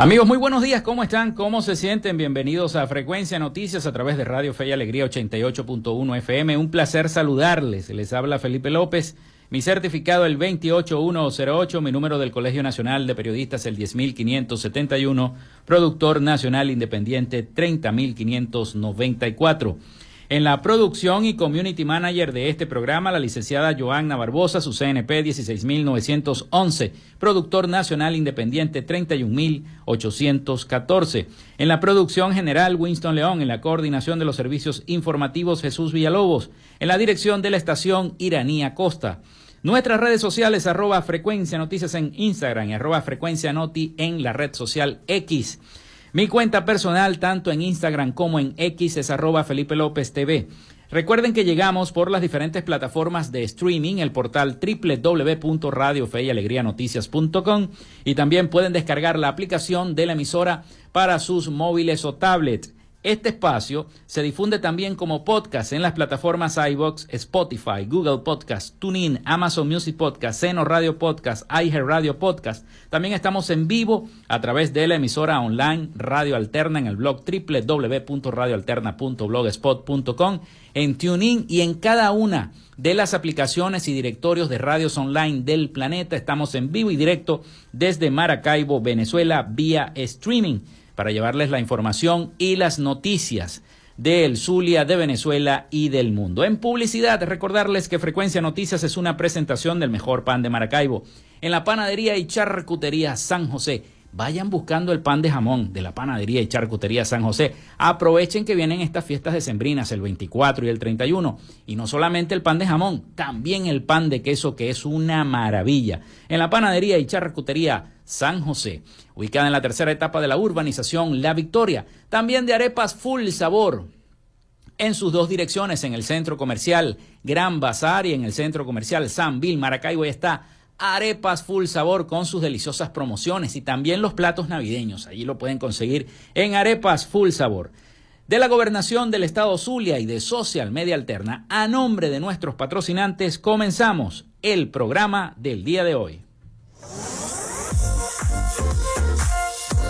Amigos, muy buenos días, ¿cómo están? ¿Cómo se sienten? Bienvenidos a Frecuencia Noticias a través de Radio Fe y Alegría 88.1 FM. Un placer saludarles. Les habla Felipe López. Mi certificado el 28108, mi número del Colegio Nacional de Periodistas el 10571, productor nacional independiente 30594. En la producción y community manager de este programa, la licenciada Joanna Barbosa, su CNP 16911, productor nacional independiente 31814. En la producción general, Winston León, en la coordinación de los servicios informativos, Jesús Villalobos, en la dirección de la estación Iranía Costa. Nuestras redes sociales, arroba frecuencia noticias en Instagram y arroba frecuencia noti en la red social X. Mi cuenta personal, tanto en Instagram como en X, es arroba Felipe López TV. Recuerden que llegamos por las diferentes plataformas de streaming, el portal www.radiofeyalegrianoticias.com y también pueden descargar la aplicación de la emisora para sus móviles o tablets. Este espacio se difunde también como podcast en las plataformas iBox, Spotify, Google Podcast, TuneIn, Amazon Music Podcast, Seno Radio Podcast, iHeart Radio Podcast. También estamos en vivo a través de la emisora online Radio Alterna en el blog www.radioalterna.blogspot.com, en TuneIn y en cada una de las aplicaciones y directorios de radios online del planeta. Estamos en vivo y directo desde Maracaibo, Venezuela, vía streaming para llevarles la información y las noticias del Zulia, de Venezuela y del mundo. En publicidad, recordarles que Frecuencia Noticias es una presentación del mejor pan de Maracaibo en la panadería y charcutería San José Vayan buscando el pan de jamón de la panadería y charcutería San José. Aprovechen que vienen estas fiestas decembrinas, el 24 y el 31. Y no solamente el pan de jamón, también el pan de queso, que es una maravilla. En la panadería y charcutería San José, ubicada en la tercera etapa de la urbanización La Victoria. También de arepas full sabor en sus dos direcciones, en el centro comercial Gran Bazar y en el centro comercial San Bill, Maracaibo. está arepas full sabor con sus deliciosas promociones y también los platos navideños. Allí lo pueden conseguir en arepas full sabor. De la gobernación del estado Zulia y de Social Media Alterna, a nombre de nuestros patrocinantes, comenzamos el programa del día de hoy.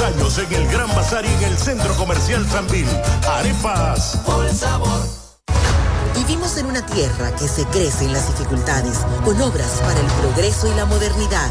Años en el Gran Bazar y en el Centro Comercial Sanvil. Arepas. Por sabor. Vivimos en una tierra que se crece en las dificultades, con obras para el progreso y la modernidad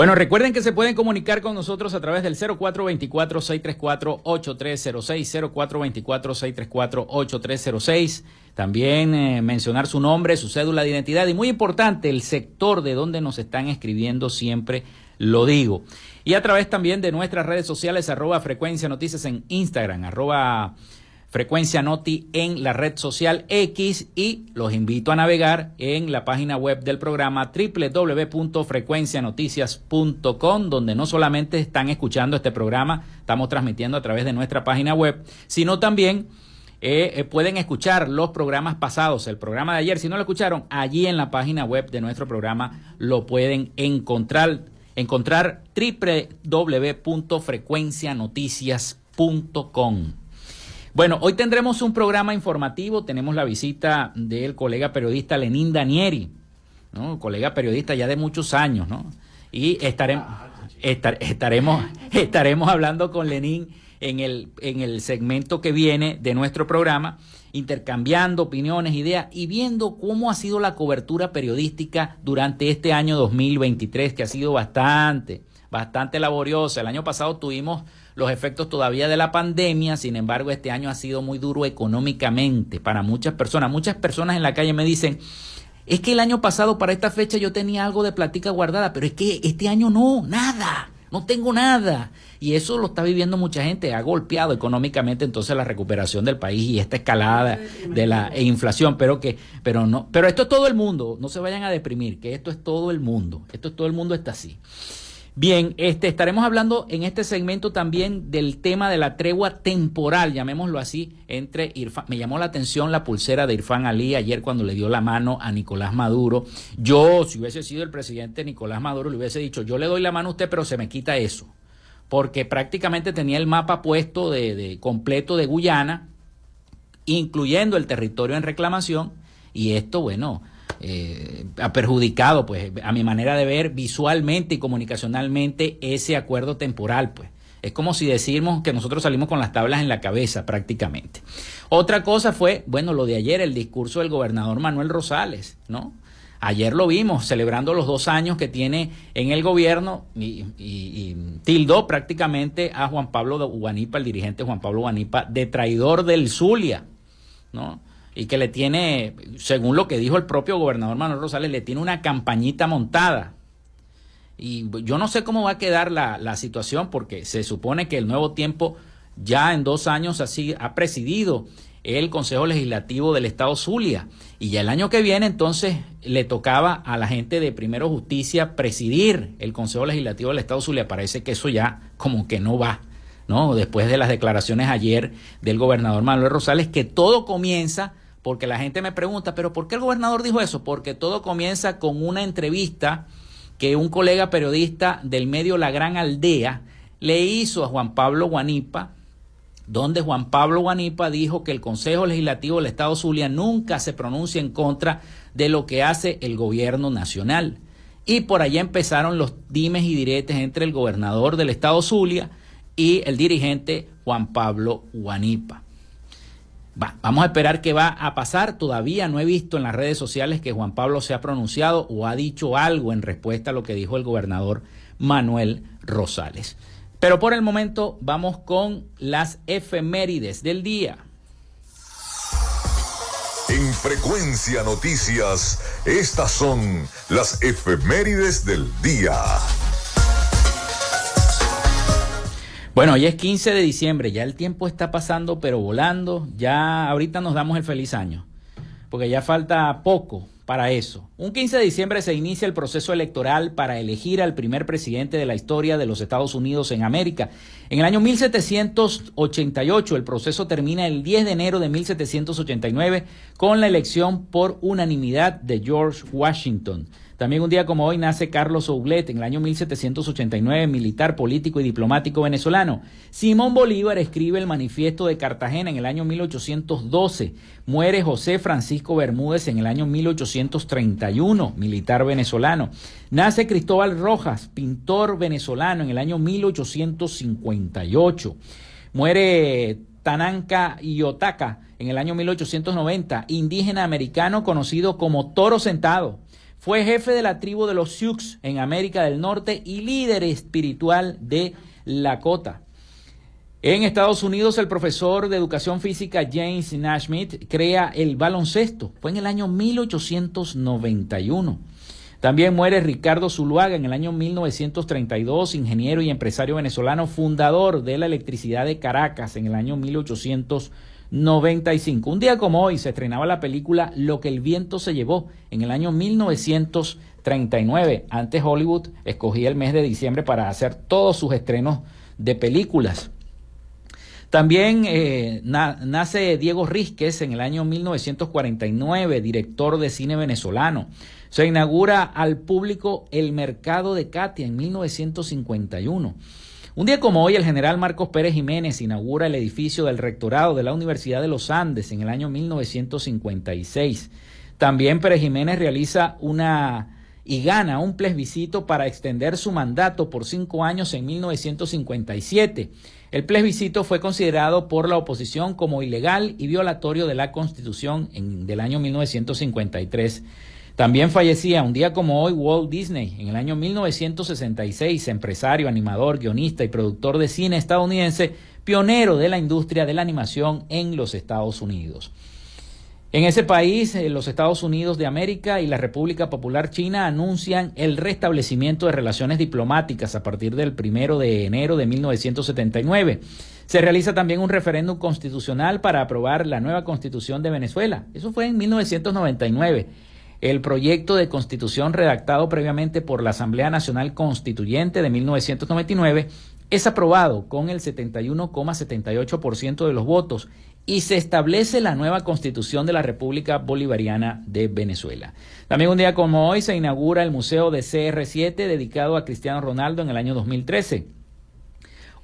Bueno, recuerden que se pueden comunicar con nosotros a través del 0424-634-8306, 0424-634-8306. También eh, mencionar su nombre, su cédula de identidad y muy importante, el sector de donde nos están escribiendo siempre lo digo. Y a través también de nuestras redes sociales, arroba frecuencia noticias en Instagram, arroba Frecuencia Noti en la red social X y los invito a navegar en la página web del programa www.frecuencianoticias.com donde no solamente están escuchando este programa, estamos transmitiendo a través de nuestra página web, sino también eh, eh, pueden escuchar los programas pasados, el programa de ayer, si no lo escucharon, allí en la página web de nuestro programa lo pueden encontrar, encontrar www.frecuencianoticias.com. Bueno, hoy tendremos un programa informativo, tenemos la visita del colega periodista Lenín Danieri, ¿no? colega periodista ya de muchos años, ¿no? Y estaremos, estaremos, estaremos hablando con Lenín en el, en el segmento que viene de nuestro programa, intercambiando opiniones, ideas y viendo cómo ha sido la cobertura periodística durante este año 2023, que ha sido bastante, bastante laboriosa. El año pasado tuvimos los efectos todavía de la pandemia, sin embargo este año ha sido muy duro económicamente para muchas personas. Muchas personas en la calle me dicen, es que el año pasado para esta fecha yo tenía algo de platica guardada, pero es que este año no, nada, no tengo nada. Y eso lo está viviendo mucha gente, ha golpeado económicamente entonces la recuperación del país y esta escalada de la inflación, pero que pero no, pero esto es todo el mundo, no se vayan a deprimir, que esto es todo el mundo, esto es todo el mundo está así. Bien, este, estaremos hablando en este segmento también del tema de la tregua temporal, llamémoslo así, entre Irfan. Me llamó la atención la pulsera de Irfan Ali ayer cuando le dio la mano a Nicolás Maduro. Yo, si hubiese sido el presidente Nicolás Maduro, le hubiese dicho, yo le doy la mano a usted, pero se me quita eso. Porque prácticamente tenía el mapa puesto de, de completo de Guyana, incluyendo el territorio en reclamación, y esto, bueno, eh, ha perjudicado, pues, a mi manera de ver, visualmente y comunicacionalmente ese acuerdo temporal, pues. Es como si decimos que nosotros salimos con las tablas en la cabeza prácticamente. Otra cosa fue, bueno, lo de ayer, el discurso del gobernador Manuel Rosales, ¿no? Ayer lo vimos celebrando los dos años que tiene en el gobierno y, tildó prácticamente a Juan Pablo Guanipa, el dirigente Juan Pablo Guanipa, de traidor del Zulia, ¿no? Y que le tiene, según lo que dijo el propio gobernador Manuel Rosales, le tiene una campañita montada. Y yo no sé cómo va a quedar la, la situación porque se supone que el nuevo tiempo ya en dos años así ha presidido el Consejo Legislativo del Estado Zulia. Y ya el año que viene entonces le tocaba a la gente de Primero Justicia presidir el Consejo Legislativo del Estado Zulia. Parece que eso ya como que no va. ¿No? Después de las declaraciones ayer del gobernador Manuel Rosales, que todo comienza, porque la gente me pregunta, pero ¿por qué el gobernador dijo eso? Porque todo comienza con una entrevista que un colega periodista del medio La Gran Aldea le hizo a Juan Pablo Guanipa, donde Juan Pablo Guanipa dijo que el Consejo Legislativo del Estado Zulia nunca se pronuncia en contra de lo que hace el gobierno nacional. Y por allá empezaron los dimes y diretes entre el gobernador del Estado Zulia y el dirigente Juan Pablo Guanipa. vamos a esperar qué va a pasar. Todavía no he visto en las redes sociales que Juan Pablo se ha pronunciado o ha dicho algo en respuesta a lo que dijo el gobernador Manuel Rosales. Pero por el momento vamos con las efemérides del día. En Frecuencia Noticias, estas son las efemérides del día. Bueno, hoy es 15 de diciembre, ya el tiempo está pasando pero volando, ya ahorita nos damos el feliz año, porque ya falta poco para eso. Un 15 de diciembre se inicia el proceso electoral para elegir al primer presidente de la historia de los Estados Unidos en América. En el año 1788 el proceso termina el 10 de enero de 1789 con la elección por unanimidad de George Washington. También un día como hoy nace Carlos Oublet en el año 1789, militar, político y diplomático venezolano. Simón Bolívar escribe el Manifiesto de Cartagena en el año 1812. Muere José Francisco Bermúdez en el año 1831, militar venezolano. Nace Cristóbal Rojas, pintor venezolano en el año 1858. Muere Tananka Iyotaka en el año 1890, indígena americano conocido como Toro Sentado. Fue jefe de la tribu de los Sioux en América del Norte y líder espiritual de Lakota. En Estados Unidos, el profesor de educación física James Nashmith crea el baloncesto. Fue en el año 1891. También muere Ricardo Zuluaga en el año 1932, ingeniero y empresario venezolano, fundador de la electricidad de Caracas en el año 1891. 95. Un día como hoy se estrenaba la película Lo que el viento se llevó en el año 1939. Antes Hollywood escogía el mes de diciembre para hacer todos sus estrenos de películas. También eh, nace Diego Rísquez en el año 1949, director de cine venezolano. Se inaugura al público el mercado de Katia en 1951. Un día como hoy, el general Marcos Pérez Jiménez inaugura el edificio del rectorado de la Universidad de los Andes en el año 1956. También Pérez Jiménez realiza una y gana un plebiscito para extender su mandato por cinco años en 1957. El plebiscito fue considerado por la oposición como ilegal y violatorio de la Constitución en, del año 1953. También fallecía un día como hoy Walt Disney en el año 1966, empresario, animador, guionista y productor de cine estadounidense, pionero de la industria de la animación en los Estados Unidos. En ese país, eh, los Estados Unidos de América y la República Popular China anuncian el restablecimiento de relaciones diplomáticas a partir del primero de enero de 1979. Se realiza también un referéndum constitucional para aprobar la nueva constitución de Venezuela. Eso fue en 1999. El proyecto de constitución redactado previamente por la Asamblea Nacional Constituyente de 1999 es aprobado con el 71,78% de los votos y se establece la nueva constitución de la República Bolivariana de Venezuela. También un día como hoy se inaugura el Museo de CR7 dedicado a Cristiano Ronaldo en el año 2013.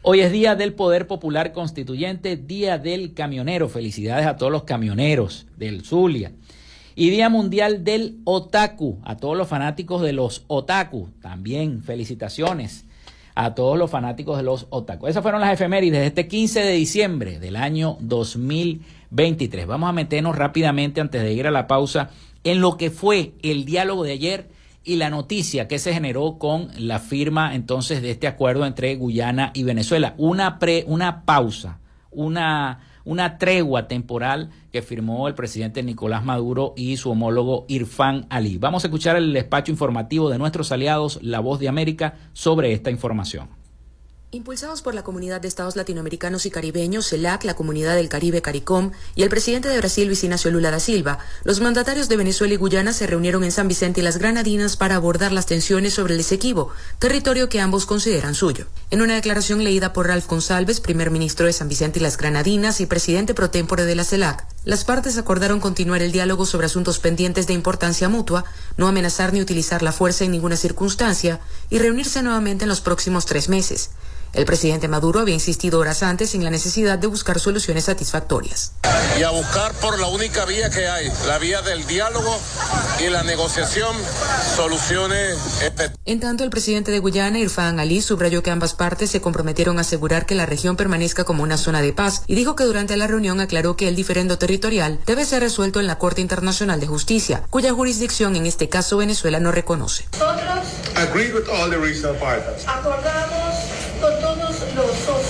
Hoy es Día del Poder Popular Constituyente, Día del Camionero. Felicidades a todos los camioneros del Zulia. Y Día Mundial del Otaku. A todos los fanáticos de los otaku. También felicitaciones a todos los fanáticos de los otaku. Esas fueron las efemérides de este 15 de diciembre del año 2023. Vamos a meternos rápidamente antes de ir a la pausa en lo que fue el diálogo de ayer y la noticia que se generó con la firma entonces de este acuerdo entre Guyana y Venezuela. Una, pre, una pausa, una una tregua temporal que firmó el presidente Nicolás Maduro y su homólogo Irfan Ali. Vamos a escuchar el despacho informativo de nuestros aliados, La Voz de América, sobre esta información. Impulsados por la Comunidad de Estados Latinoamericanos y Caribeños, CELAC, la Comunidad del Caribe CARICOM y el presidente de Brasil, Luis Lula da Silva, los mandatarios de Venezuela y Guyana se reunieron en San Vicente y las Granadinas para abordar las tensiones sobre el Esequibo, territorio que ambos consideran suyo. En una declaración leída por Ralph González, primer ministro de San Vicente y las Granadinas y presidente pro tempore de la CELAC, las partes acordaron continuar el diálogo sobre asuntos pendientes de importancia mutua, no amenazar ni utilizar la fuerza en ninguna circunstancia y reunirse nuevamente en los próximos tres meses. El presidente Maduro había insistido horas antes en la necesidad de buscar soluciones satisfactorias. Y a buscar por la única vía que hay, la vía del diálogo y la negociación, soluciones En tanto, el presidente de Guyana, Irfan Ali, subrayó que ambas partes se comprometieron a asegurar que la región permanezca como una zona de paz y dijo que durante la reunión aclaró que el diferendo territorial debe ser resuelto en la Corte Internacional de Justicia, cuya jurisdicción en este caso Venezuela no reconoce. Nosotros acordamos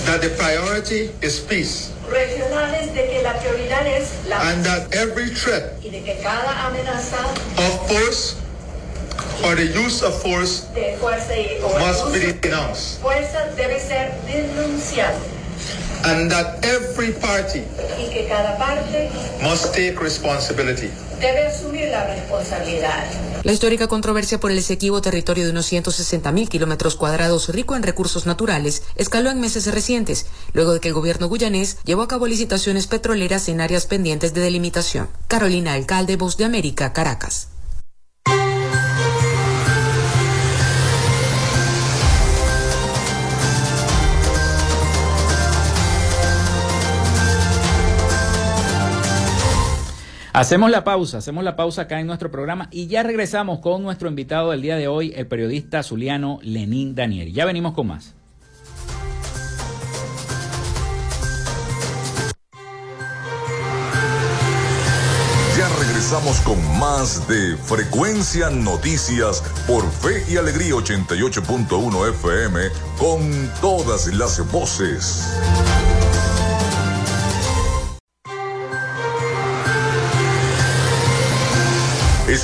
that the priority is peace. Regionales de que la prioridad es la and that every threat y de que cada amenaza of force or the use of force de fuerza y o must be denounced. fuerza debe ser denunciado and that every party y que cada parte must take responsibility. debe asumir la responsabilidad. La histórica controversia por el Esequibo, territorio de unos 160.000 kilómetros cuadrados rico en recursos naturales, escaló en meses recientes, luego de que el gobierno guyanés llevó a cabo licitaciones petroleras en áreas pendientes de delimitación. Carolina Alcalde, Voz de América, Caracas. Hacemos la pausa, hacemos la pausa acá en nuestro programa y ya regresamos con nuestro invitado del día de hoy, el periodista zuliano Lenín Daniel. Ya venimos con más. Ya regresamos con más de Frecuencia Noticias por Fe y Alegría 88.1 FM con todas las voces.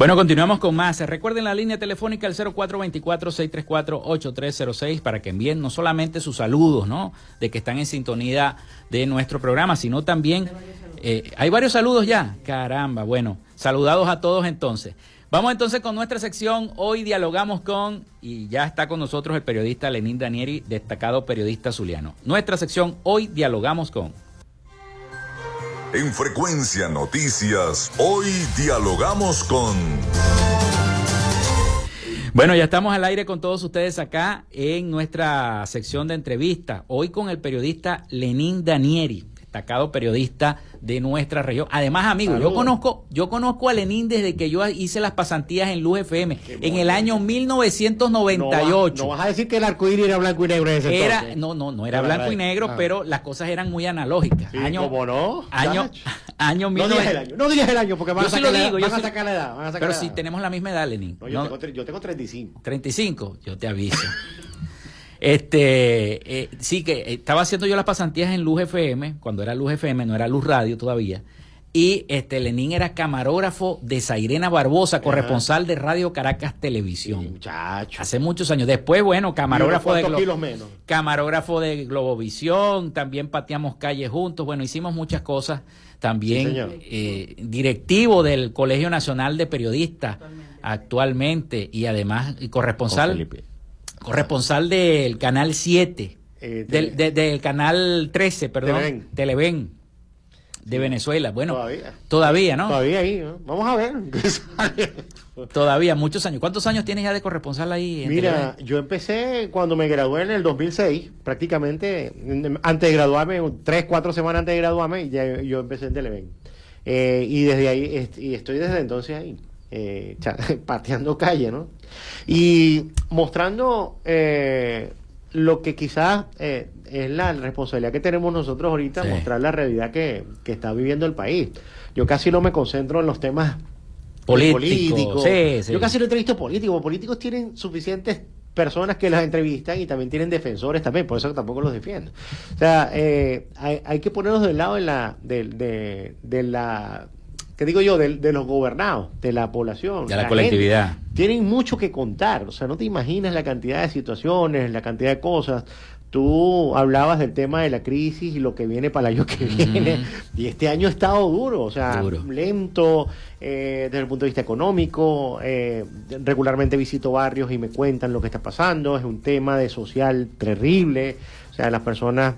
Bueno, continuamos con más. Recuerden la línea telefónica el 0424-634-8306 para que envíen no solamente sus saludos, ¿no? De que están en sintonía de nuestro programa, sino también... eh, hay varios saludos ya. Caramba, bueno. Saludados a todos entonces. Vamos entonces con nuestra sección. Hoy dialogamos con, y ya está con nosotros el periodista Lenín Danieri, destacado periodista zuliano. Nuestra sección, hoy dialogamos con. En Frecuencia Noticias, hoy dialogamos con... Bueno, ya estamos al aire con todos ustedes acá en nuestra sección de entrevista. Hoy con el periodista Lenín Danieri, destacado periodista de nuestra región. Además, amigo, yo conozco, yo conozco a Lenín desde que yo hice las pasantías en Luz FM en el año 1998. No, vas a decir que el arcoíris era blanco y negro en ese Era, entonces. no, no, no era blanco verdad. y negro, Ah. pero las cosas eran muy analógicas. Sí, año, ¿cómo no? año, año No digas 1900. el año, no digas el año porque van a sacar digo, Van a sacar la edad. van a sacar Pero la si tenemos la misma edad, Lenín. No, yo, No, tengo, yo tengo 35. 35, yo te aviso. Este, eh, sí que estaba haciendo yo las pasantías en Luz FM, cuando era Luz FM, no era Luz Radio todavía. Y este Lenín era camarógrafo de Zairena Barbosa, corresponsal de Radio Caracas Televisión. Muchacho. Hace muchos años. Después, bueno, camarógrafo de ¿Cuántos Glo- kilos menos? camarógrafo de Globovisión, también pateamos calles juntos, bueno, hicimos muchas cosas, también Sí, eh, directivo del Colegio Nacional de Periodistas actualmente y además y Con corresponsal Felipe. Corresponsal del Canal 7, Eh, del, de- del Canal 13, perdón, Televen. Televen, de Venezuela. Bueno, Todavía. todavía, ¿no? Todavía ahí, ¿no? Vamos a ver. Todavía, muchos años. ¿Cuántos años tienes ya de corresponsal ahí? en Mira, Televen? yo empecé cuando me gradué en el 2006, prácticamente antes de graduarme, tres, cuatro semanas antes de graduarme, ya yo empecé en Televen. Eh, y desde ahí, y estoy desde entonces ahí, eh, pateando calle, ¿no? Y mostrando eh, lo que quizás eh, es la responsabilidad que tenemos nosotros ahorita, Sí. mostrar la realidad que, que está viviendo el país. Yo casi no me concentro en los temas Político, políticos. sí, sí. Yo casi no entrevisto políticos. Políticos tienen suficientes personas que las entrevistan y también tienen defensores también, por eso tampoco los defiendo. O sea, eh, hay, hay, que ponernos del lado de la, de, de, de la ¿qué digo yo? De, de, los gobernados, de la población. De la, la colectividad. Gente, tienen mucho que contar, o sea, no te imaginas la cantidad de situaciones, la cantidad de cosas. Tú hablabas del tema de la crisis y lo que viene para el año que viene. Mm. Y este año ha estado duro, o sea, duro. lento eh, desde el punto de vista económico. Eh, regularmente visito barrios y me cuentan lo que está pasando. Es un tema de social terrible. O sea, las personas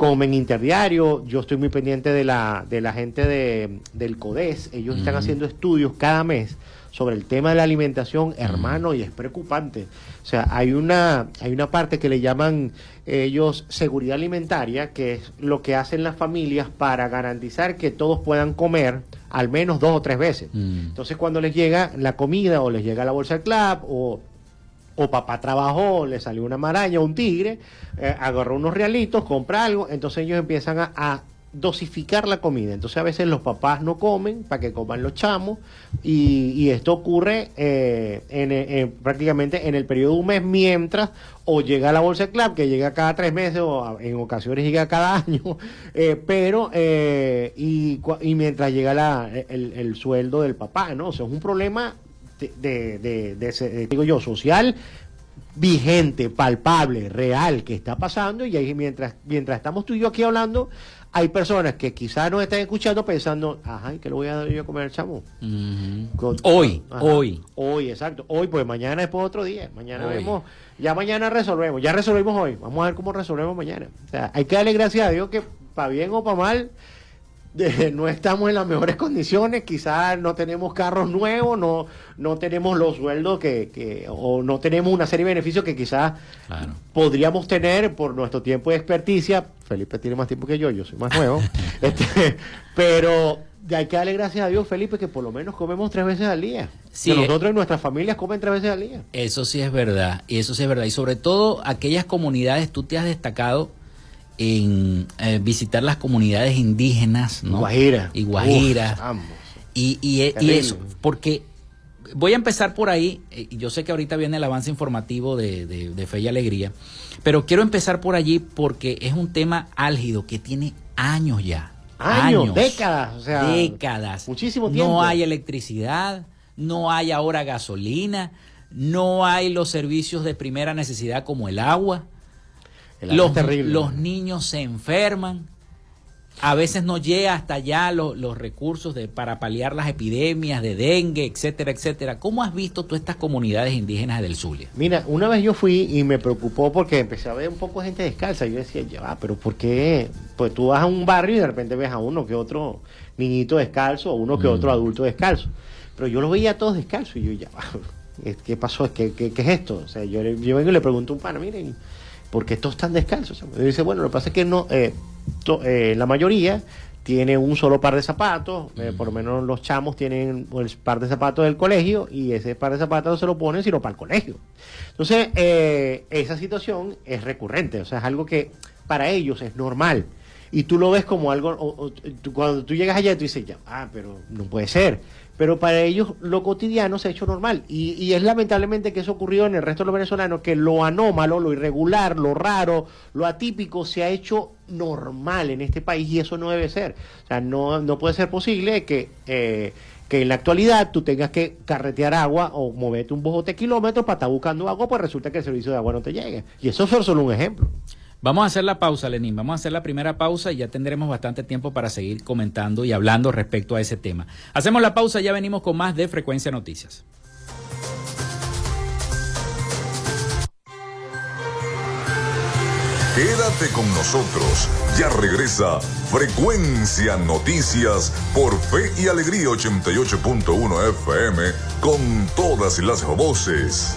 comen interdiario. Yo estoy muy pendiente de la, de la gente de, del CODES. Ellos mm. están haciendo estudios cada mes sobre el tema de la alimentación, hermano, y es preocupante. O sea, hay una, hay una parte que le llaman ellos seguridad alimentaria, que es lo que hacen las familias para garantizar que todos puedan comer al menos dos o tres veces. Mm. Entonces, cuando les llega la comida o les llega la bolsa del club o o papá trabajó, le salió una maraña, un tigre, eh, agarró unos realitos, compra algo, entonces ellos empiezan a, dosificar la comida. Entonces a veces los papás no comen para que coman los chamos y, y esto ocurre eh, en, en, prácticamente en el periodo de un mes mientras o llega la bolsa club que llega cada tres meses o en ocasiones llega cada año, eh, pero eh, y, y, mientras llega la, el, el, sueldo del papá, ¿no? O sea, es un problema de, de, de, de, digo yo, social vigente, palpable, real que está pasando y ahí mientras mientras estamos tú y yo aquí hablando hay personas que quizás nos están escuchando pensando, ajá, ¿qué le voy a dar yo a comer al chamo? Uh -huh. Con, hoy, ajá, hoy. Hoy, exacto. Hoy, pues mañana es por otro día. Mañana hoy. vemos, ya mañana resolvemos. Ya resolvimos hoy. Vamos a ver cómo resolvemos mañana. O sea, hay que darle gracias a Dios que para bien o para mal, de, no estamos en las mejores condiciones, quizás no tenemos carros nuevos, no, no tenemos los sueldos que, que, o no tenemos una serie de beneficios que quizás claro. podríamos tener por nuestro tiempo de experticia. Felipe tiene más tiempo que yo, yo soy más nuevo. este, pero hay que darle gracias a Dios, Felipe, que por lo menos comemos tres veces al día. Sí, que nosotros y nuestras familias comen tres veces al día. Eso sí es verdad, y eso sí es verdad. Y sobre todo aquellas comunidades, tú te has destacado en eh, visitar las comunidades indígenas, ¿no? Guajira. Y Guajira. Uf, y, y, y, eso, porque voy a empezar por ahí, y yo sé que ahorita viene el avance informativo de, de, de, Fe y Alegría, pero quiero empezar por allí porque es un tema álgido que tiene años ya. Años, años décadas, o sea, décadas. Muchísimo tiempo. No hay electricidad, no hay ahora gasolina, no hay los servicios de primera necesidad como el agua. Los, los, niños se enferman, a veces no llega hasta allá los, los recursos de, para paliar las epidemias de dengue, etcétera, etcétera. ¿Cómo has visto tú estas comunidades indígenas del Zulia? Mira, una vez yo fui y me preocupó porque empecé a ver un poco gente descalza. Yo decía, ya pero ¿por qué? Pues tú vas a un barrio y de repente ves a uno que otro niñito descalzo o uno que mm. otro adulto descalzo. Pero yo los veía todos descalzos y yo ya ¿qué pasó? ¿Qué, qué, qué es esto? O sea, yo, yo vengo y le pregunto a un pana, miren ¿por qué todos están descalzos? Y dice, bueno, lo que pasa es que no, eh, to, eh, la mayoría tiene un solo par de zapatos, eh, por lo menos los chamos tienen el par de zapatos del colegio y ese par de zapatos no se lo ponen sino para el colegio. Entonces, eh, esa situación es recurrente, o sea, es algo que para ellos es normal. Y tú lo ves como algo, o, o, tú, cuando tú llegas allá, tú dices, ya, ah, pero no puede ser pero para ellos lo cotidiano se ha hecho normal. Y, y, es lamentablemente que eso ocurrió en el resto de los venezolanos, que lo anómalo, lo irregular, lo raro, lo atípico se ha hecho normal en este país y eso no debe ser. O sea, no, no puede ser posible que... Eh, que en la actualidad tú tengas que carretear agua o moverte un bojote de kilómetros para estar buscando agua, pues resulta que el servicio de agua no te llegue. Y eso es solo un ejemplo. Vamos a hacer la pausa, Lenín. Vamos a hacer la primera pausa y ya tendremos bastante tiempo para seguir comentando y hablando respecto a ese tema. Hacemos la pausa ya venimos con más de Frecuencia Noticias. Quédate con nosotros. Ya regresa Frecuencia Noticias por Fe y Alegría 88.1 FM con todas las voces.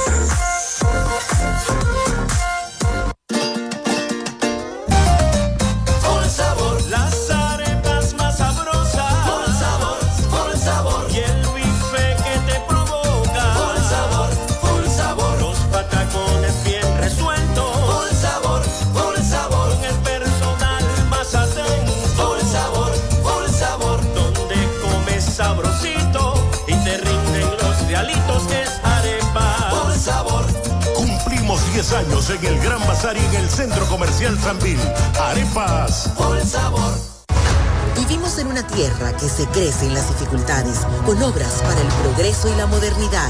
Años en el Gran Bazar y en el Centro Comercial Sanvil. Arepas. Por el sabor. Vivimos en una tierra que se crece en las dificultades, con obras para el progreso y la modernidad,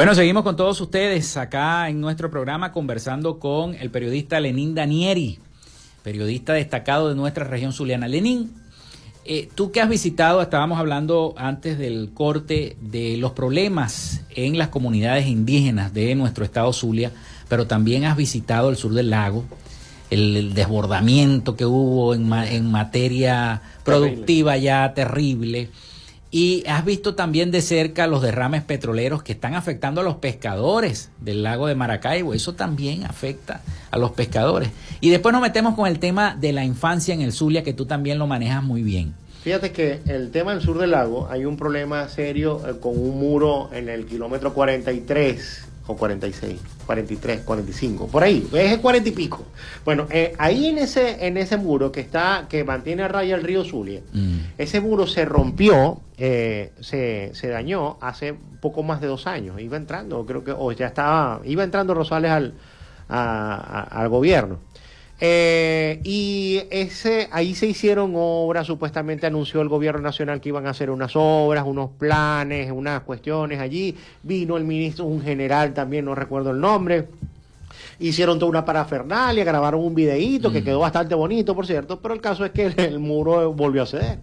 Bueno, seguimos con todos ustedes acá en nuestro programa conversando con el periodista Lenín Danieri, periodista destacado de nuestra región zuliana. Lenín, eh, tú que has visitado, estábamos hablando antes del corte de los problemas en las comunidades indígenas de nuestro estado Zulia, pero también has visitado el sur del lago, el, desbordamiento que hubo en, en materia productiva ya terrible y has visto también de cerca los derrames petroleros que están afectando a los pescadores del lago de Maracaibo. Eso también afecta a los pescadores. Y después nos metemos con el tema de la infancia en el Zulia, que tú también lo manejas muy bien. Fíjate que el tema del sur del lago, hay un problema serio eh, con un muro en el kilómetro 43 o 46, 43, 45, por ahí, es el 40 y pico. Bueno, eh, ahí en ese en ese muro que está que mantiene a raya el río Zulia, mm. ese muro se rompió, eh, se, se, dañó hace poco más de dos años. Iba entrando, creo que, o ya estaba, iba entrando Rosales al, al gobierno. Eh, y ese, ahí se hicieron obras, supuestamente anunció el gobierno nacional que iban a hacer unas obras, unos planes, unas cuestiones allí. Vino el ministro, un general también, no recuerdo el nombre. Hicieron toda una parafernalia, grabaron un videíto que mm. quedó bastante bonito, por cierto, pero el caso es que el, muro volvió a ceder.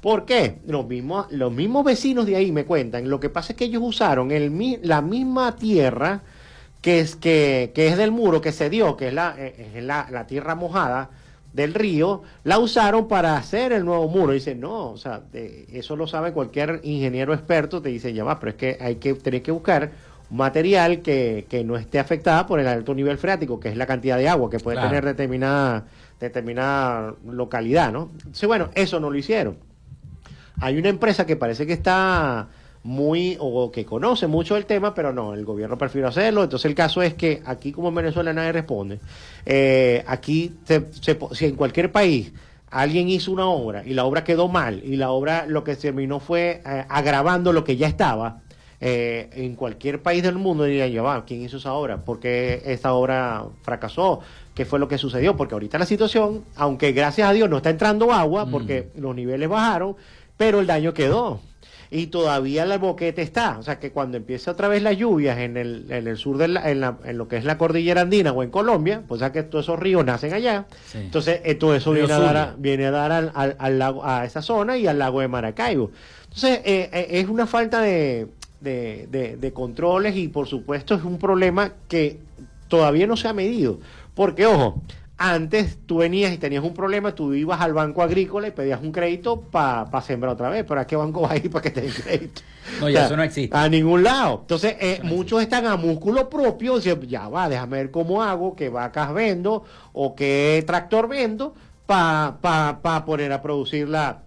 ¿Por qué? Los mismos, los mismos vecinos de ahí me cuentan. Lo que pasa es que ellos usaron el, la misma tierra que es, que, es del muro que se dio, que es la, eh, la, tierra mojada del río, la usaron para hacer el nuevo muro. Dice, no, o sea, eso lo sabe cualquier ingeniero experto, te dice, ya va, pero es que hay que tener que buscar material que, que, no esté afectada por el alto nivel freático, que es la cantidad de agua que puede tener determinada, determinada localidad, ¿no? Entonces, bueno, eso no lo hicieron. Hay una empresa que parece que está muy o que conoce mucho el tema, pero no, el gobierno prefiere hacerlo. Entonces el caso es que aquí como en Venezuela nadie responde. Eh, aquí si en cualquier país alguien hizo una obra y la obra quedó mal y la obra lo que terminó fue eh, agravando lo que ya estaba, eh, en cualquier país del mundo dirían, ya va, ¿quién hizo esa obra? ¿Por qué esta obra fracasó? ¿Qué fue lo que sucedió? Porque ahorita la situación, aunque gracias a Dios no está entrando agua, porque los niveles bajaron, pero el daño quedó y todavía el boquete está. O sea que cuando empieza otra vez las lluvias en el, en el sur de la, en, la, en lo que es la cordillera andina o en Colombia, pues ya que todos esos ríos nacen allá, Sí. entonces eh, todo eso viene a, dar a, viene a dar al, al- al lago, a esa zona y al lago de Maracaibo. Entonces eh, eh, es una falta de, de, de- de controles y por supuesto es un problema que todavía no se ha medido. Porque ojo, antes tú venías y tenías un problema, tú ibas al banco agrícola y pedías un crédito para sembrar otra vez. ¿Pero a qué banco vas a ir para que te den crédito? No, ya eso no existe. A ningún lado. Entonces, eh, muchos están a músculo propio, dicen, ya va, déjame ver cómo hago, qué vacas vendo o qué tractor vendo para pa, pa poner a producir la,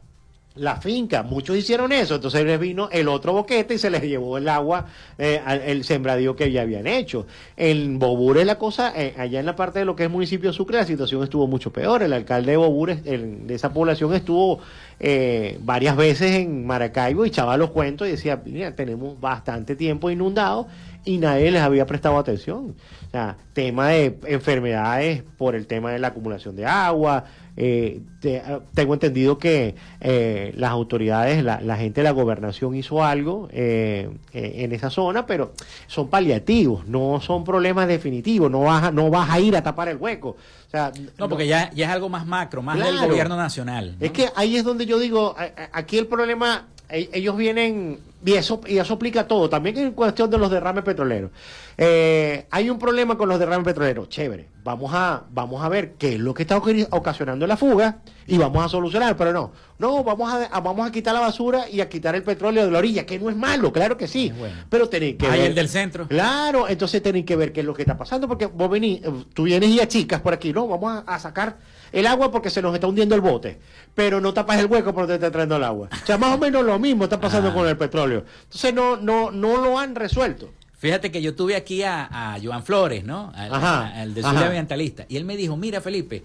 la finca. Muchos hicieron eso, entonces les vino el otro boquete y se les llevó el agua, eh, al- el sembradío que ya habían hecho. En Bobure la cosa, eh, allá en la parte de lo que es municipio Sucre, la situación estuvo mucho peor. El alcalde de Bobure, de esa población, estuvo eh, varias veces en Maracaibo y echaba los cuentos y decía, mira, tenemos bastante tiempo inundado y nadie les había prestado atención. O sea, tema de enfermedades por el tema de la acumulación de agua. Eh, te- tengo entendido que eh, las autoridades, la, la gente de la gobernación hizo algo eh, eh, en esa zona, pero son paliativos, no son problemas definitivos, no vas a, no vas a ir a tapar el hueco. O sea, No, porque ya, ya es algo más macro, más del Claro. gobierno nacional. ¿no? es que ahí es donde yo digo, aquí el problema, e- ellos vienen, y eso, y eso aplica todo, también en cuestión de los derrames petroleros. Eh, hay un problema con los derrames petroleros, chévere, vamos a, vamos a ver qué es lo que está ocasionando la fuga y vamos a solucionar, pero no, no, vamos a, a- vamos a quitar la basura y a quitar el petróleo de la orilla, que no es malo, claro que sí, pero tenéis que Hay ver- el del centro. Claro, entonces tenéis que ver qué es lo que está pasando, porque vos venís, eh, tú vienes y chicas por aquí, no, vamos a, a sacar el agua porque se nos está hundiendo el bote, pero no tapas el hueco por donde está entrando el agua. O sea, más o menos lo mismo está pasando Ah. con el petróleo. Entonces no, no, no lo han resuelto. Fíjate que yo tuve aquí a, a Joan Flores, ¿no? Al, Ajá, a- al de. Zulia Ambientalista. Y él me dijo, mira Felipe,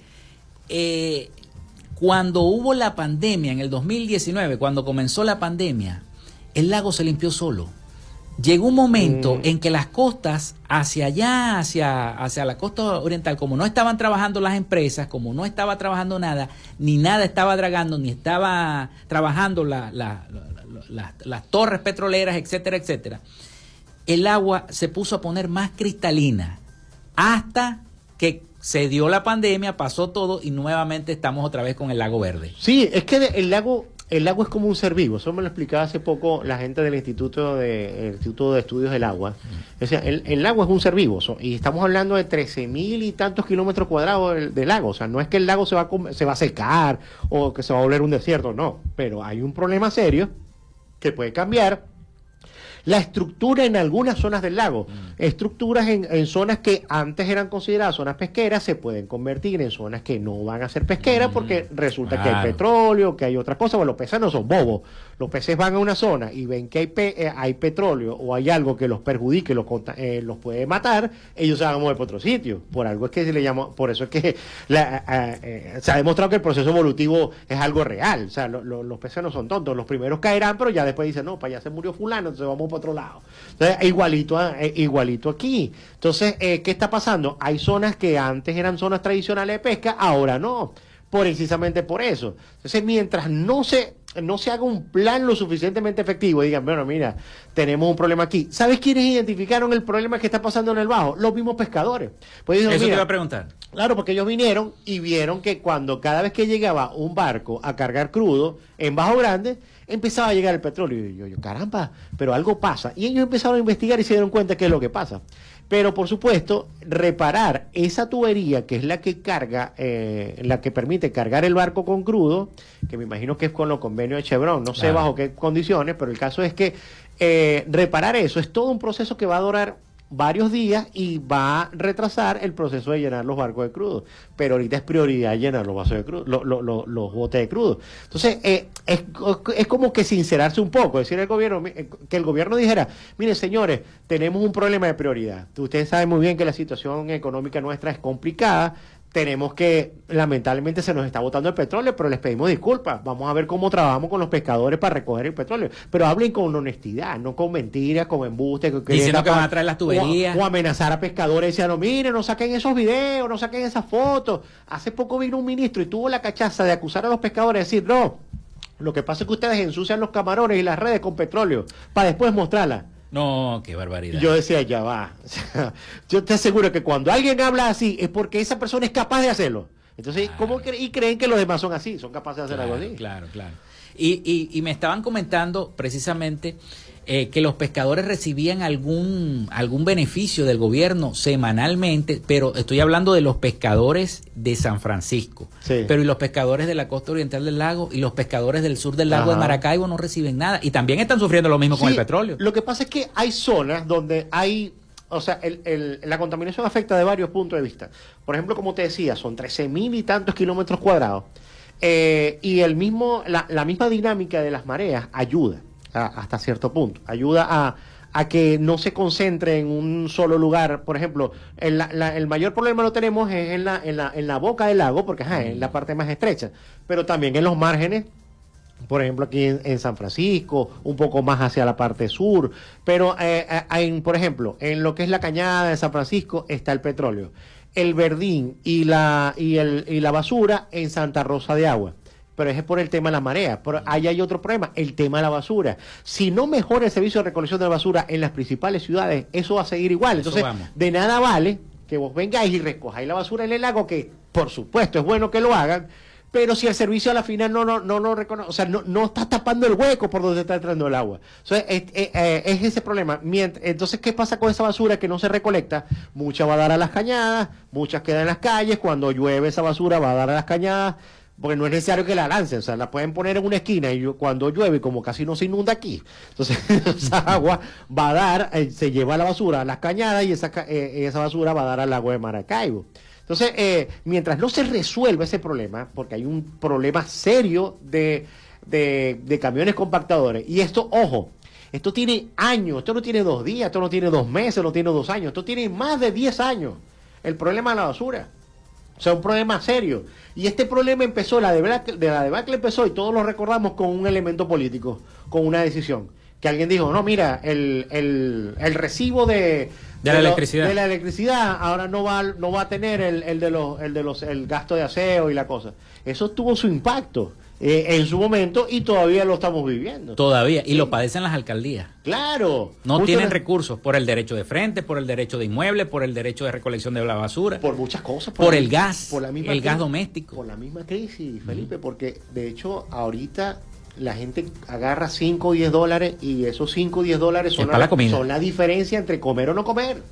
eh, cuando hubo la pandemia en el 2019, cuando comenzó la pandemia, el lago se limpió solo. Llegó un momento Mm. en que las costas hacia allá, hacia, hacia la costa oriental, como no estaban trabajando las empresas, como no estaba trabajando nada, ni nada estaba dragando, ni estaba trabajando la- la- la- la- la- las torres petroleras, etcétera, etcétera, el agua se puso a poner más cristalina hasta que se dio la pandemia, pasó todo y nuevamente estamos otra vez con el lago verde. Sí, es que el lago, el lago es como un ser vivo. Eso me lo explicaba hace poco la gente del Instituto de, Instituto de Estudios del Agua. O sea, el, el lago es un ser vivo. so- y estamos hablando de 13 mil y tantos kilómetros cuadrados del, del lago. O sea, no es que el lago se va, a, se va a secar o que se va a volver un desierto, no. Pero hay un problema serio que puede cambiar la estructura en algunas zonas del lago. Estructuras en, en zonas que antes eran consideradas zonas pesqueras se pueden convertir en zonas que no van a ser pesqueras porque resulta que hay petróleo, que hay otra cosa. Bueno, los peces no son bobos. Los peces van a una zona y ven que hay, pe- eh, hay petróleo o hay algo que los perjudique, los, eh, los puede matar, ellos se van a mover para otro sitio. Por algo es que se le llama, por eso es que eh, eh, se ha demostrado que el proceso evolutivo es algo real. O sea, lo- lo- los peces no son tontos. Los primeros caerán, pero ya después dicen, no, para allá se murió fulano, entonces vamos para otro lado. Entonces, igualito, a- eh, igualito aquí. Entonces, ¿qué está pasando? Hay zonas que antes eran zonas tradicionales de pesca, ahora no. Precisamente por eso. Entonces, mientras no se, no se haga un plan lo suficientemente efectivo, digan, bueno, mira, tenemos un problema aquí. ¿Sabes quiénes identificaron el problema que está pasando en el bajo? Los mismos pescadores. Pues dijeron, Eso te "Mira, iba a preguntar. Claro, porque ellos vinieron y vieron que cuando cada vez que llegaba un barco a cargar crudo en Bajo Grande, empezaba a llegar el petróleo. Y yo, yo, caramba, pero algo pasa. Y ellos empezaron a investigar y se dieron cuenta qué es lo que pasa. Pero por supuesto, reparar esa tubería que es la que carga, eh, la que permite cargar el barco con crudo, que me imagino que es con los convenios de Chevron, no sé Claro. bajo qué condiciones, pero el caso es que eh, reparar eso es todo un proceso que va a durar varios días y va a retrasar el proceso de llenar los barcos de crudo. Pero ahorita es prioridad llenar los vasos de crudo, lo- lo- lo- los botes de crudo. Entonces, eh, es, es como que sincerarse un poco, decir al gobierno, eh, que el gobierno dijera, miren señores, tenemos un problema de prioridad. Ustedes saben muy bien que la situación económica nuestra es complicada, tenemos que, lamentablemente se nos está botando el petróleo, pero les pedimos disculpas. Vamos a ver cómo trabajamos con los pescadores para recoger el petróleo. Pero hablen con honestidad, no con mentiras, con embustes. Que Diciendo que van a traer las tuberías. O, amenazar a pescadores diciendo, miren, no saquen esos videos, no saquen esas fotos. Hace poco vino un ministro y tuvo la cachaza de acusar a los pescadores, decir, no, lo que pasa es que ustedes ensucian los camarones y las redes con petróleo para después mostrarla. No, qué barbaridad. Yo decía, ya va. yo te aseguro que cuando alguien habla así es porque esa persona es capaz de hacerlo. Entonces, ¿cómo y creen que los demás son así? Son capaces de hacer algo así. Claro, claro. Y, y, y me estaban comentando precisamente eh, que los pescadores recibían algún, algún beneficio del gobierno semanalmente, pero estoy hablando de los pescadores de San Francisco. Pero y los pescadores de la costa oriental del lago y los pescadores del sur del lago de Maracaibo no reciben nada. Y también están sufriendo lo mismo con el petróleo. Lo que pasa es que hay zonas donde hay o sea, el, el, la contaminación afecta de varios puntos de vista. Por ejemplo, como te decía, son 13 mil y tantos kilómetros cuadrados. Eh, y el mismo, la, la, misma dinámica de las mareas ayuda hasta cierto punto. Ayuda a, que no se concentre en un solo lugar. Por ejemplo, el, mayor problema lo tenemos es en la, en la, en la boca del lago, porque es la parte más estrecha, pero también en los márgenes. Por ejemplo, aquí en, San Francisco, un poco más hacia la parte sur. Pero, eh, eh, por ejemplo, en lo que es la cañada de San Francisco está el petróleo. El verdín y la, y, el, y la basura en Santa Rosa de Agua pero es por el tema de la marea. Pero ahí hay otro problema, el tema de la basura. Si no mejora el servicio de recolección de la basura en las principales ciudades, eso va a seguir igual. Entonces, de nada vale que vos vengáis y recojáis la basura en el lago, que por supuesto es bueno que lo hagan, pero si el servicio a la final no no no, no reconoce, o sea, no, no está tapando el hueco por donde está entrando el agua. Entonces, es, eh, es, ese problema. entonces, ¿qué pasa con esa basura que no se recolecta? Mucha va a dar a las cañadas, muchas quedan en las calles, cuando llueve esa basura va a dar a las cañadas, porque no es necesario que la lancen, o sea, la pueden poner en una esquina y cuando llueve, como casi no se inunda aquí, entonces esa agua va a dar, eh, se lleva la basura a las cañadas y esa, eh, esa basura va a dar al lago de Maracaibo. Entonces, eh, mientras no se resuelva ese problema, porque hay un problema serio de, de, camiones compactadores, y esto, ojo, esto tiene años, esto no tiene dos días, esto no tiene dos meses, no tiene dos años, esto tiene más de diez años, el problema de la basura. O sea, un problema serio. Y este problema empezó, la debacle, de la debacle empezó, y todos lo recordamos con un elemento político, con una decisión. Que alguien dijo, no, mira, el, el, el recibo de, de, la electricidad. de la electricidad ahora no va, no va a tener el, el, de los, el de los, el gasto de aseo y la cosa. Eso tuvo su impacto. Eh, en su momento y todavía lo estamos viviendo. Todavía, y lo padecen las alcaldías. Claro. No tienen recursos por el derecho de frente, por el derecho de inmueble, por el derecho de recolección de la basura. Por muchas cosas. Por, el gas, por la misma el gas doméstico. Por la misma crisis, Felipe, porque de hecho ahorita la gente agarra 5 o 10 dólares y esos 5 o 10 dólares son la, son la diferencia entre comer o no comer.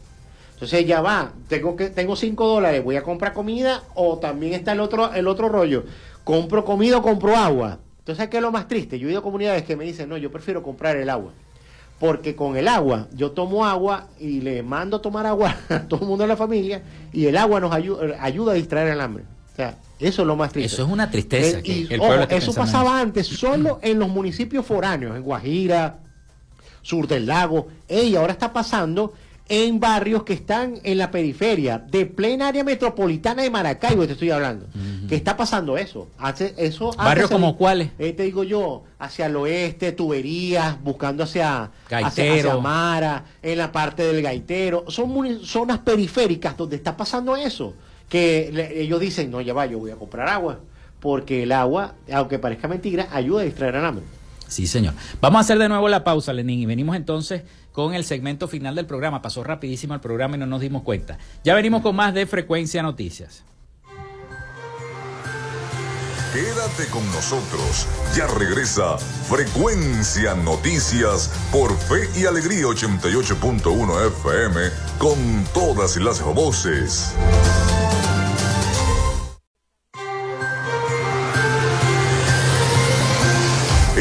Entonces ya va, tengo que tengo 5 dólares, voy a comprar comida o también está el otro el otro rollo compro comida o compro agua. Entonces, ¿qué es lo más triste? Yo he ido a comunidades que me dicen, no, yo prefiero comprar el agua. Porque con el agua, yo tomo agua y le mando a tomar agua a todo el mundo de la familia y el agua nos ayuda, ayuda a distraer el hambre. O sea, eso es lo más triste. Eso es una tristeza. Eh, eso pasaba antes solo en los municipios foráneos, en Guajira, sur del lago. Y ahora está pasando en barrios que están en la periferia, de plena área metropolitana de Maracaibo, te estoy hablando. ¿Qué está pasando eso? Hace, eso ¿Barrios como cuáles? Eh, te digo yo, hacia el oeste, tuberías, buscando hacia, hacia, Mara, en la parte del Gaitero. Son zonas periféricas donde está pasando eso. Que ellos dicen, no, ya va, yo voy a comprar agua. Porque el agua, aunque parezca mentira, ayuda a distraer al hambre. Sí, señor. Vamos a hacer de nuevo la pausa, Lenín, y venimos entonces con el segmento final del programa. Pasó rapidísimo el programa y no nos dimos cuenta. Ya venimos con más de Frecuencia Noticias. Quédate con nosotros. Ya regresa Frecuencia Noticias por Fe y Alegría 88.1 FM con todas las voces.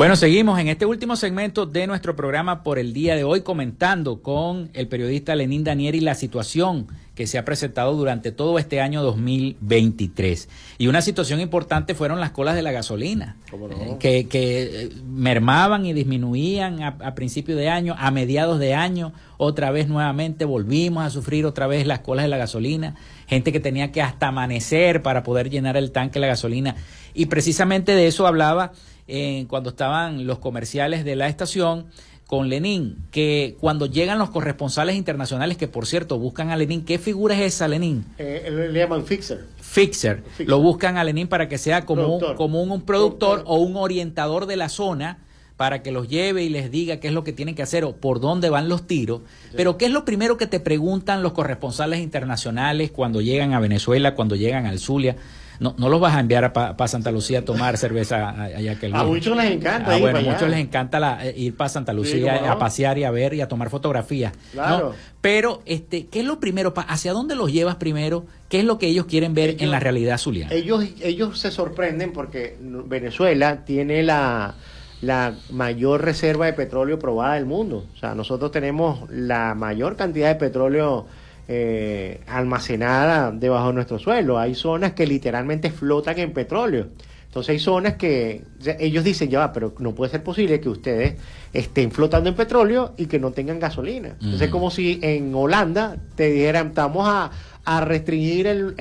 Bueno, seguimos en este último segmento de nuestro programa por el día de hoy comentando con el periodista Lenín Danieri la situación que se ha presentado durante todo este año 2023. Y una situación importante fueron las colas de la gasolina, eh, que, que, eh, mermaban y disminuían a, a principio de año, a mediados de año, otra vez nuevamente volvimos a sufrir otra vez las colas de la gasolina, gente que tenía que hasta amanecer para poder llenar el tanque de la gasolina. Y precisamente de eso hablaba eh, cuando estaban los comerciales de la estación con Lenin, que cuando llegan los corresponsales internacionales, que por cierto buscan a Lenin, ¿qué figura es esa, Lenin? Eh, le llaman fixer. fixer. Lo buscan a Lenin para que sea como, un, como un, productor, o un orientador de la zona para que los lleve y les diga qué es lo que tienen que hacer o por dónde van los tiros. Pero ¿qué es lo primero que te preguntan los corresponsales internacionales cuando llegan a Venezuela, cuando llegan al Zulia? No, no los vas a enviar para Santa Lucía a tomar cerveza allá que A muchos les encanta. Ah, bueno, a muchos les encanta la, eh, ir para Santa Lucía a pasear y a ver y a tomar fotografías. Claro. Pero, este, ¿qué es lo primero? ¿Hacia dónde los llevas primero? ¿Qué es lo que ellos quieren ver en la realidad zuliana? Ellos, ellos se sorprenden porque Venezuela tiene la la mayor reserva de petróleo probada del mundo. O sea, nosotros tenemos la mayor cantidad de petróleo eh, almacenada debajo de nuestro suelo. Hay zonas que literalmente flotan en petróleo. Entonces hay zonas que ellos dicen, ya va, pero no puede ser posible que ustedes estén flotando en petróleo y que no tengan gasolina. Entonces es como si en Holanda te dijeran, estamos a, restringir el,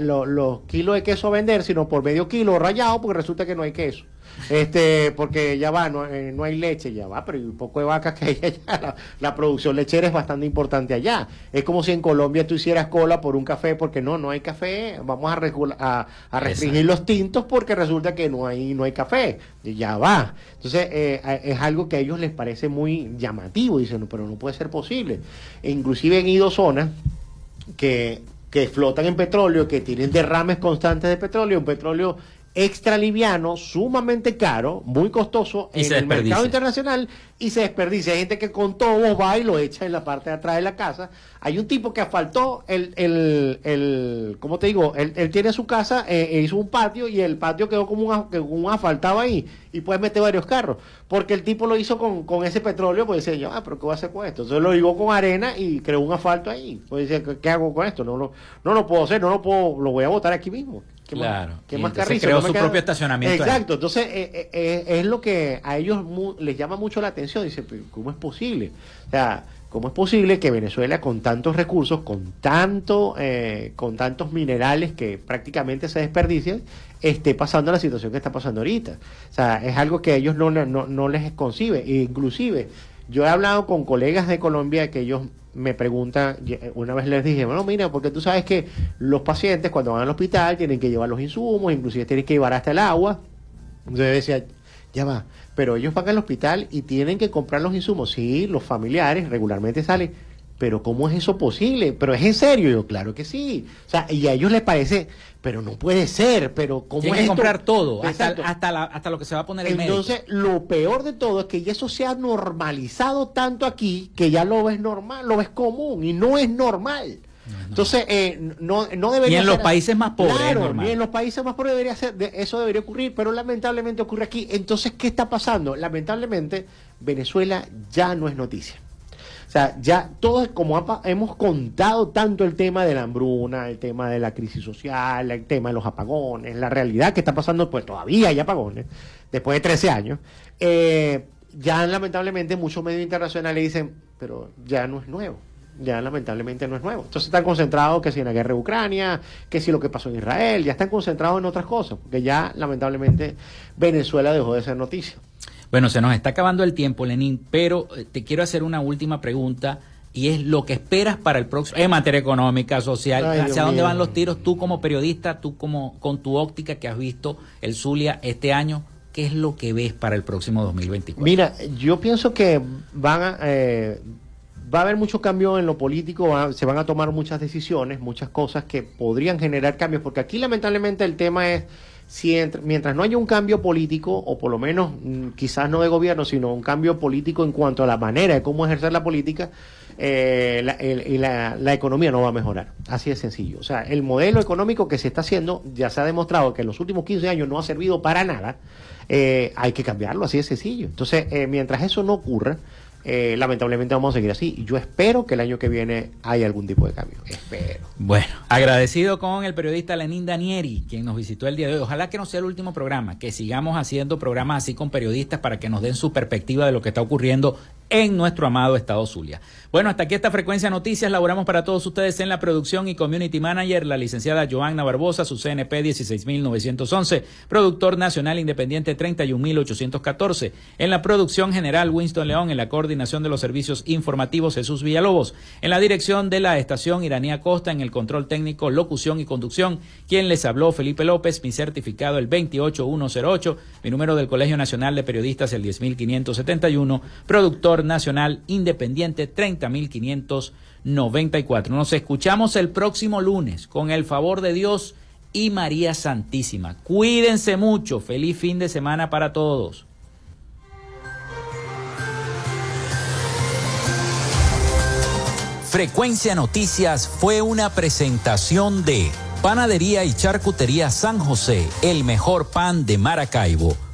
los kilos de queso a vender, sino por medio kilo rayado, porque resulta que no hay queso este porque ya va, no, eh, no hay leche, ya va, pero hay un poco de vacas que hay allá, la, producción lechera es bastante importante allá. Es como si en Colombia tú hicieras cola por un café, porque no, no hay café, vamos a, a, restringir los tintos porque resulta que no hay, no hay café, y ya va. Entonces eh, es algo que a ellos les parece muy llamativo, dicen, pero no puede ser posible. E inclusive han ido zonas que que flotan en petróleo, que tienen derrames constantes de petróleo, un petróleo extra liviano, sumamente caro, muy costoso en el mercado internacional y se desperdicia. Hay gente que con todo va y lo echa en la parte de atrás de la casa. Hay un tipo que asfaltó el, el, el ¿cómo te digo? Él, tiene su casa, eh, e hizo un patio y el patio quedó como un, un asfaltado ahí y puede meter varios carros. Porque el tipo lo hizo con, con ese petróleo, pues decía yo, ah, pero ¿qué voy a hacer con esto? Entonces lo ligó con arena y creó un asfalto ahí. Pues decía, ¿qué hago con esto? No lo, no lo puedo hacer, no lo puedo, lo voy a botar aquí mismo claro. ¿qué más creó su propio estacionamiento. Exacto. Entonces, eh, eh, eh, es lo que a ellos les llama mucho la atención. Dice, ¿cómo es posible? O sea, ¿cómo es posible que Venezuela, con tantos recursos, con, tanto, con tantos minerales que prácticamente se desperdician, esté pasando la situación que está pasando ahorita? O sea, es algo que a ellos no, no, no les concibe. E inclusive, yo he hablado con colegas de Colombia que ellos me preguntan, una vez les dije, bueno, mira, porque tú sabes que los pacientes cuando van al hospital tienen que llevar los insumos, inclusive tienen que llevar hasta el agua. Entonces decía, ya va, pero ellos van al hospital y tienen que comprar los insumos. Sí, los familiares regularmente salen, pero ¿cómo es eso posible? Pero es en serio, yo, claro que sí. O sea, y a ellos les parece, pero no puede ser, pero ¿cómo Tienen que comprar todo, hasta, hasta, hasta, lo que se va a poner el Entonces, lo peor de todo es que ya eso se ha normalizado tanto aquí que ya lo ves normal, lo ves común y no es normal. Entonces, eh, no, no debería Y en los países más pobres. Claro, y en los países más pobres debería ser, eso debería ocurrir, pero lamentablemente ocurre aquí. Entonces, ¿qué está pasando? Lamentablemente, Venezuela ya no es noticia. O sea, ya todos, como hemos contado tanto el tema de la hambruna, el tema de la crisis social, el tema de los apagones, la realidad que está pasando, pues todavía hay apagones, después de 13 años, eh, ya lamentablemente muchos medios internacionales dicen, pero ya no es nuevo ya lamentablemente no es nuevo. Entonces están concentrados que si en la guerra de Ucrania, que si lo que pasó en Israel, ya están concentrados en otras cosas, porque ya lamentablemente Venezuela dejó de ser noticia. Bueno, se nos está acabando el tiempo, Lenín, pero eh, te quiero hacer una última pregunta y es lo que esperas para el próximo, en materia económica, social, hacia dónde van los tiros, tú como periodista, tú como con tu óptica que has visto el Zulia este año, ¿qué es lo que ves para el próximo 2024? Mira, yo pienso que van a, eh, va a haber mucho cambio en lo político, se van a tomar muchas decisiones, muchas cosas que podrían generar cambios, porque aquí lamentablemente el tema es si mientras no haya un cambio político, o por lo menos mm, quizás no de gobierno, sino un cambio político en cuanto a la manera de cómo ejercer la política, eh, la, la, economía no va a mejorar. Así de sencillo. O sea, el modelo económico que se está haciendo ya se ha demostrado que en los últimos 15 años no ha servido para nada. Eh, hay que cambiarlo, así de sencillo. Entonces, eh, mientras eso no ocurra, eh, lamentablemente vamos a seguir así. Y yo espero que el año que viene haya algún tipo de cambio. Espero. Bueno, agradecido con el periodista Lenín Danieri, quien nos visitó el día de hoy. Ojalá que no sea el último programa, que sigamos haciendo programas así con periodistas para que nos den su perspectiva de lo que está ocurriendo en nuestro amado estado Zulia. Bueno, hasta aquí esta frecuencia noticias. Laboramos para todos ustedes en la producción y community manager, la licenciada Joanna Barbosa, su CNP 16911, productor nacional independiente 31814. En la producción general, Winston León, en la coordinación de los servicios informativos, Jesús Villalobos. En la dirección de la estación, Iranía Costa, en el control técnico, locución y conducción. Quien les habló, Felipe López, mi certificado el 28108, mi número del Colegio Nacional de Periodistas el 10571, productor nacional independiente 30 1594. Nos escuchamos el próximo lunes con el favor de Dios y María Santísima. Cuídense mucho. Feliz fin de semana para todos. Frecuencia Noticias fue una presentación de Panadería y Charcutería San José, el mejor pan de Maracaibo